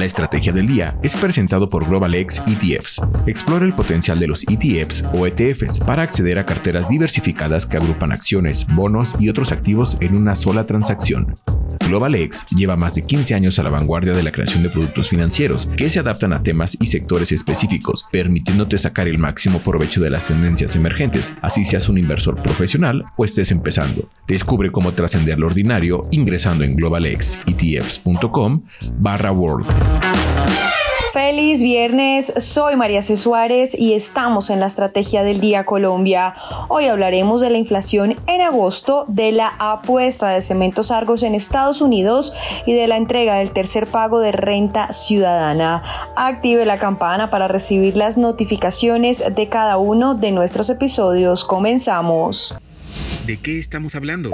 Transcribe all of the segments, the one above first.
La estrategia del día es presentado por GlobalX ETFs. Explora el potencial de los ETFs o ETFs para acceder a carteras diversificadas que agrupan acciones, bonos y otros activos en una sola transacción. GlobalX lleva más de 15 años a la vanguardia de la creación de productos financieros que se adaptan a temas y sectores específicos, permitiéndote sacar el máximo provecho de las tendencias emergentes, así seas un inversor profesional o estés empezando. Descubre cómo trascender lo ordinario ingresando en globalxetfs.com barra world. Feliz viernes, soy María C. Suárez y estamos en la Estrategia del Día Colombia. Hoy hablaremos de la inflación en agosto, de la apuesta de Cementos Argos en Estados Unidos y de la entrega del tercer pago de renta ciudadana. Active la campana para recibir las notificaciones de cada uno de nuestros episodios. Comenzamos. ¿De qué estamos hablando?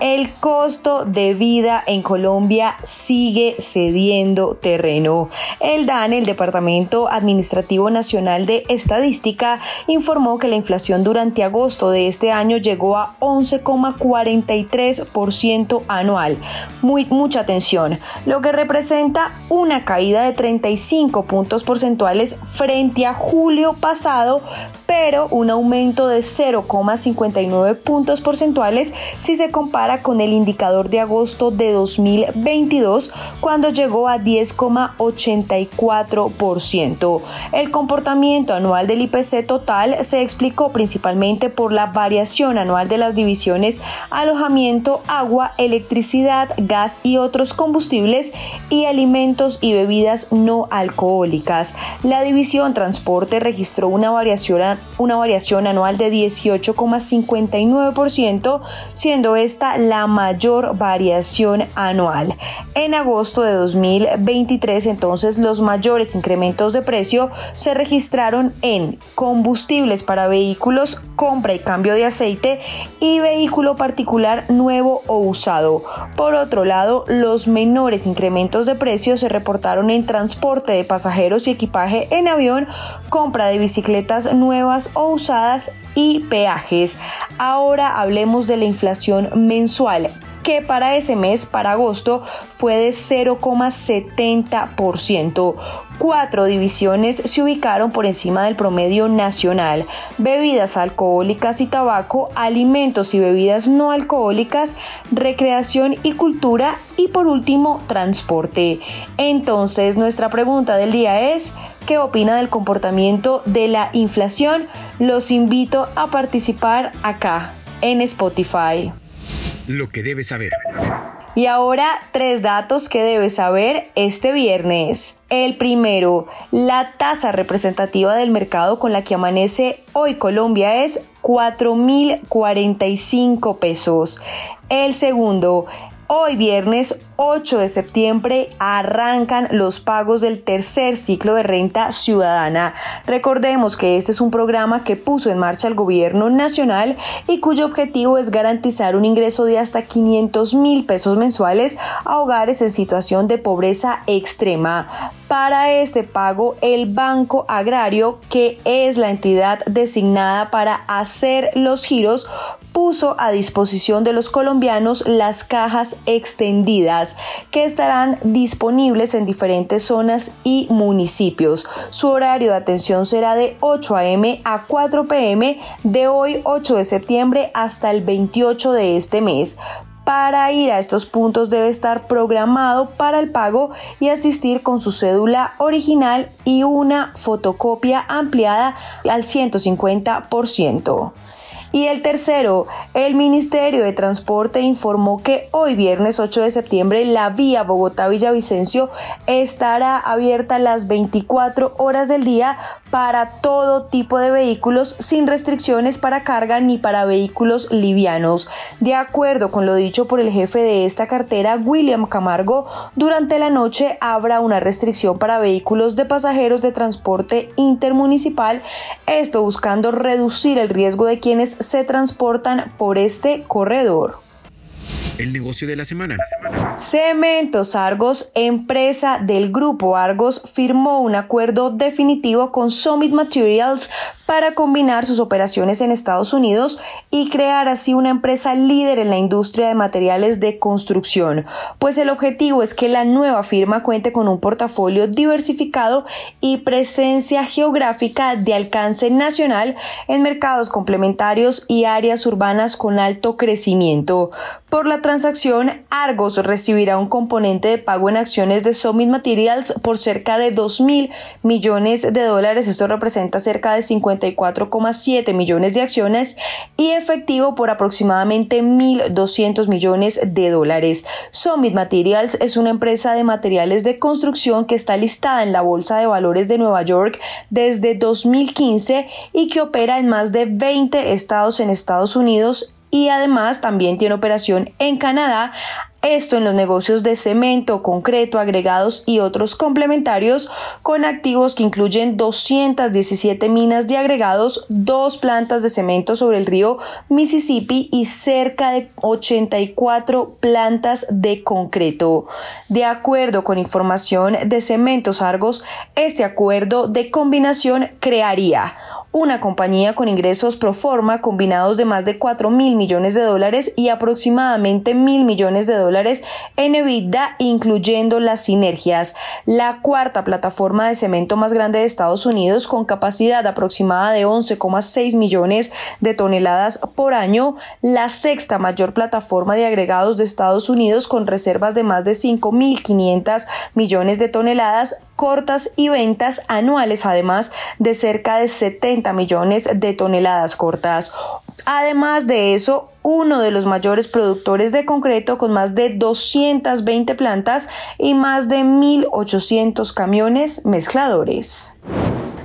El costo de vida en Colombia sigue cediendo terreno. El DAN, el Departamento Administrativo Nacional de Estadística, informó que la inflación durante agosto de este año llegó a 11,43% anual. Muy, mucha atención, lo que representa una caída de 35 puntos porcentuales frente a julio pasado, pero un aumento de 0,59 puntos porcentuales si se compara con el indicador de agosto de 2022 cuando llegó a 10,84%. El comportamiento anual del IPC total se explicó principalmente por la variación anual de las divisiones alojamiento, agua, electricidad, gas y otros combustibles y alimentos y bebidas no alcohólicas. La división transporte registró una variación, una variación anual de 18,59%, siendo esta la mayor variación anual. En agosto de 2023, entonces, los mayores incrementos de precio se registraron en combustibles para vehículos, compra y cambio de aceite y vehículo particular nuevo o usado. Por otro lado, los menores incrementos de precio se reportaron en transporte de pasajeros y equipaje en avión, compra de bicicletas nuevas o usadas y peajes. Ahora hablemos de la inflación mensual que para ese mes, para agosto, fue de 0,70%. Cuatro divisiones se ubicaron por encima del promedio nacional. Bebidas alcohólicas y tabaco, alimentos y bebidas no alcohólicas, recreación y cultura y por último transporte. Entonces nuestra pregunta del día es, ¿qué opina del comportamiento de la inflación? Los invito a participar acá en Spotify lo que debes saber. Y ahora tres datos que debes saber este viernes. El primero, la tasa representativa del mercado con la que amanece hoy Colombia es 4.045 pesos. El segundo, Hoy viernes 8 de septiembre arrancan los pagos del tercer ciclo de renta ciudadana. Recordemos que este es un programa que puso en marcha el gobierno nacional y cuyo objetivo es garantizar un ingreso de hasta 500 mil pesos mensuales a hogares en situación de pobreza extrema. Para este pago, el Banco Agrario, que es la entidad designada para hacer los giros, puso a disposición de los colombianos las cajas extendidas que estarán disponibles en diferentes zonas y municipios. Su horario de atención será de 8 a.m. a 4 p.m. de hoy 8 de septiembre hasta el 28 de este mes. Para ir a estos puntos debe estar programado para el pago y asistir con su cédula original y una fotocopia ampliada al 150%. Y el tercero, el Ministerio de Transporte informó que hoy viernes 8 de septiembre la vía Bogotá-Villavicencio estará abierta las 24 horas del día para todo tipo de vehículos sin restricciones para carga ni para vehículos livianos. De acuerdo con lo dicho por el jefe de esta cartera, William Camargo, durante la noche habrá una restricción para vehículos de pasajeros de transporte intermunicipal, esto buscando reducir el riesgo de quienes se transportan por este corredor. El negocio de la semana. Cementos Argos, empresa del grupo Argos, firmó un acuerdo definitivo con Summit Materials para combinar sus operaciones en Estados Unidos y crear así una empresa líder en la industria de materiales de construcción, pues el objetivo es que la nueva firma cuente con un portafolio diversificado y presencia geográfica de alcance nacional en mercados complementarios y áreas urbanas con alto crecimiento. Por la transacción, Argos recibirá un componente de pago en acciones de Summit Materials por cerca de 2 mil millones de dólares. Esto representa cerca de 54,7 millones de acciones y efectivo por aproximadamente 1.200 millones de dólares. Summit Materials es una empresa de materiales de construcción que está listada en la Bolsa de Valores de Nueva York desde 2015 y que opera en más de 20 estados en Estados Unidos y además también tiene operación en Canadá. Esto en los negocios de cemento, concreto, agregados y otros complementarios con activos que incluyen 217 minas de agregados, dos plantas de cemento sobre el río Mississippi y cerca de 84 plantas de concreto. De acuerdo con información de Cementos Argos, este acuerdo de combinación crearía una compañía con ingresos pro forma combinados de más de 4 mil millones de dólares y aproximadamente mil millones de dólares en EBITDA, incluyendo las sinergias. La cuarta plataforma de cemento más grande de Estados Unidos, con capacidad aproximada de 11,6 millones de toneladas por año. La sexta mayor plataforma de agregados de Estados Unidos, con reservas de más de 5.500 millones de toneladas cortas y ventas anuales, además de cerca de 70 millones de toneladas cortas. Además de eso, uno de los mayores productores de concreto con más de 220 plantas y más de 1.800 camiones mezcladores.